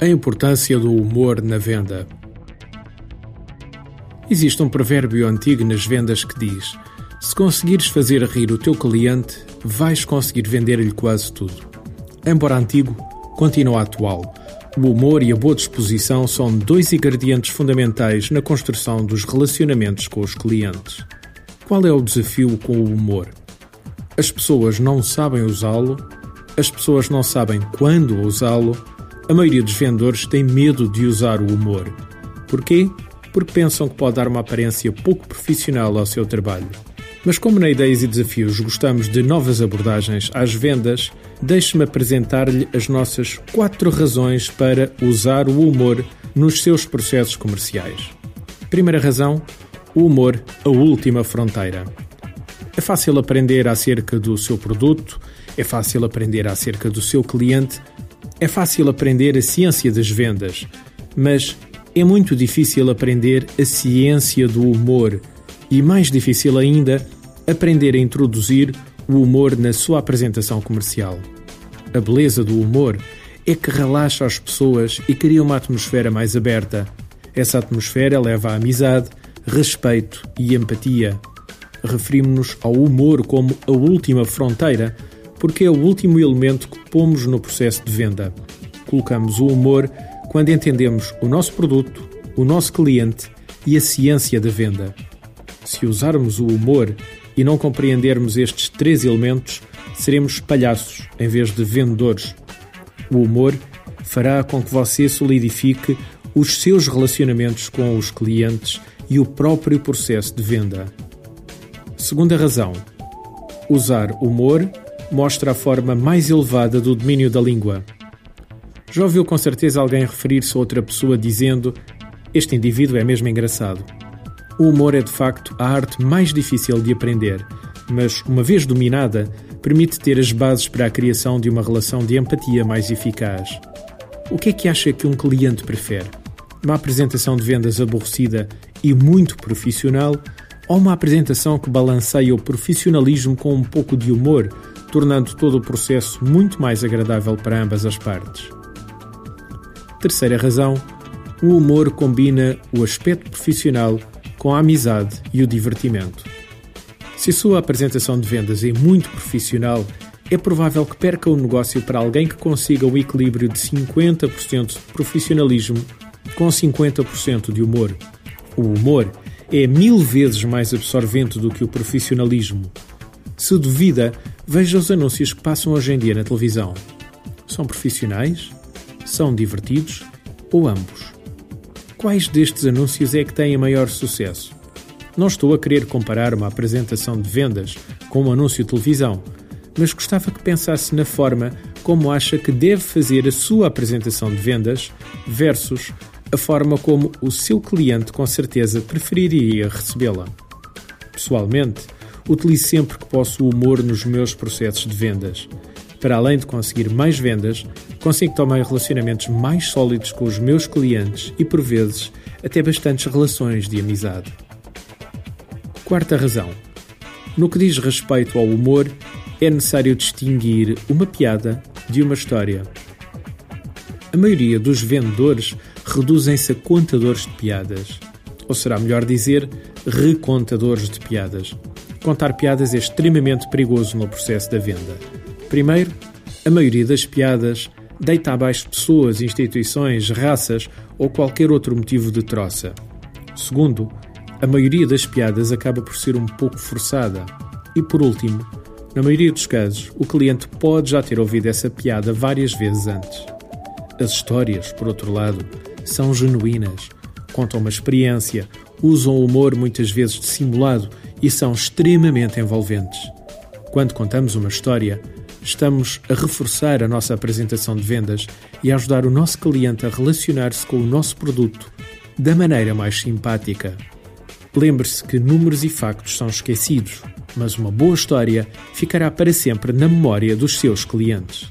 A importância do humor na venda. Existe um provérbio antigo nas vendas que diz: Se conseguires fazer rir o teu cliente, vais conseguir vender-lhe quase tudo. Embora antigo, continua atual. O humor e a boa disposição são dois ingredientes fundamentais na construção dos relacionamentos com os clientes. Qual é o desafio com o humor? As pessoas não sabem usá-lo, as pessoas não sabem quando usá-lo a maioria dos vendedores tem medo de usar o humor. Porquê? Porque pensam que pode dar uma aparência pouco profissional ao seu trabalho. Mas como na Ideias e Desafios gostamos de novas abordagens às vendas, deixe-me apresentar-lhe as nossas quatro razões para usar o humor nos seus processos comerciais. Primeira razão, o humor, a última fronteira. É fácil aprender acerca do seu produto, é fácil aprender acerca do seu cliente, é fácil aprender a ciência das vendas, mas é muito difícil aprender a ciência do humor e, mais difícil ainda, aprender a introduzir o humor na sua apresentação comercial. A beleza do humor é que relaxa as pessoas e cria uma atmosfera mais aberta. Essa atmosfera leva à amizade, respeito e empatia. Referimos-nos ao humor como a última fronteira porque é o último elemento que pomos no processo de venda. Colocamos o humor quando entendemos o nosso produto, o nosso cliente e a ciência da venda. Se usarmos o humor e não compreendermos estes três elementos, seremos palhaços em vez de vendedores. O humor fará com que você solidifique os seus relacionamentos com os clientes e o próprio processo de venda. Segunda razão: usar humor mostra a forma mais elevada do domínio da língua. Já ouviu com certeza alguém referir-se a outra pessoa dizendo: Este indivíduo é mesmo engraçado. O humor é de facto a arte mais difícil de aprender, mas, uma vez dominada, permite ter as bases para a criação de uma relação de empatia mais eficaz. O que é que acha que um cliente prefere? Uma apresentação de vendas aborrecida e muito profissional ou uma apresentação que balanceia o profissionalismo com um pouco de humor, tornando todo o processo muito mais agradável para ambas as partes. Terceira razão: o humor combina o aspecto profissional com a amizade e o divertimento. Se a sua apresentação de vendas é muito profissional, é provável que perca o negócio para alguém que consiga o equilíbrio de 50% de profissionalismo com 50% de humor. O humor é mil vezes mais absorvente do que o profissionalismo. Se duvida, veja os anúncios que passam hoje em dia na televisão. São profissionais? São divertidos? Ou ambos? Quais destes anúncios é que têm maior sucesso? Não estou a querer comparar uma apresentação de vendas com um anúncio de televisão, mas gostava que pensasse na forma como acha que deve fazer a sua apresentação de vendas versus a forma como o seu cliente com certeza preferiria recebê-la. Pessoalmente, utilizo sempre que posso o humor nos meus processos de vendas. Para além de conseguir mais vendas, consigo também relacionamentos mais sólidos com os meus clientes e, por vezes, até bastantes relações de amizade. Quarta razão. No que diz respeito ao humor, é necessário distinguir uma piada de uma história. A maioria dos vendedores reduzem-se a contadores de piadas. Ou será melhor dizer, recontadores de piadas. Contar piadas é extremamente perigoso no processo da venda. Primeiro, a maioria das piadas deita abaixo pessoas, instituições, raças ou qualquer outro motivo de troça. Segundo, a maioria das piadas acaba por ser um pouco forçada. E por último, na maioria dos casos, o cliente pode já ter ouvido essa piada várias vezes antes. As histórias, por outro lado, são genuínas, contam uma experiência, usam o humor muitas vezes dissimulado e são extremamente envolventes. Quando contamos uma história, estamos a reforçar a nossa apresentação de vendas e a ajudar o nosso cliente a relacionar-se com o nosso produto da maneira mais simpática. Lembre-se que números e factos são esquecidos, mas uma boa história ficará para sempre na memória dos seus clientes.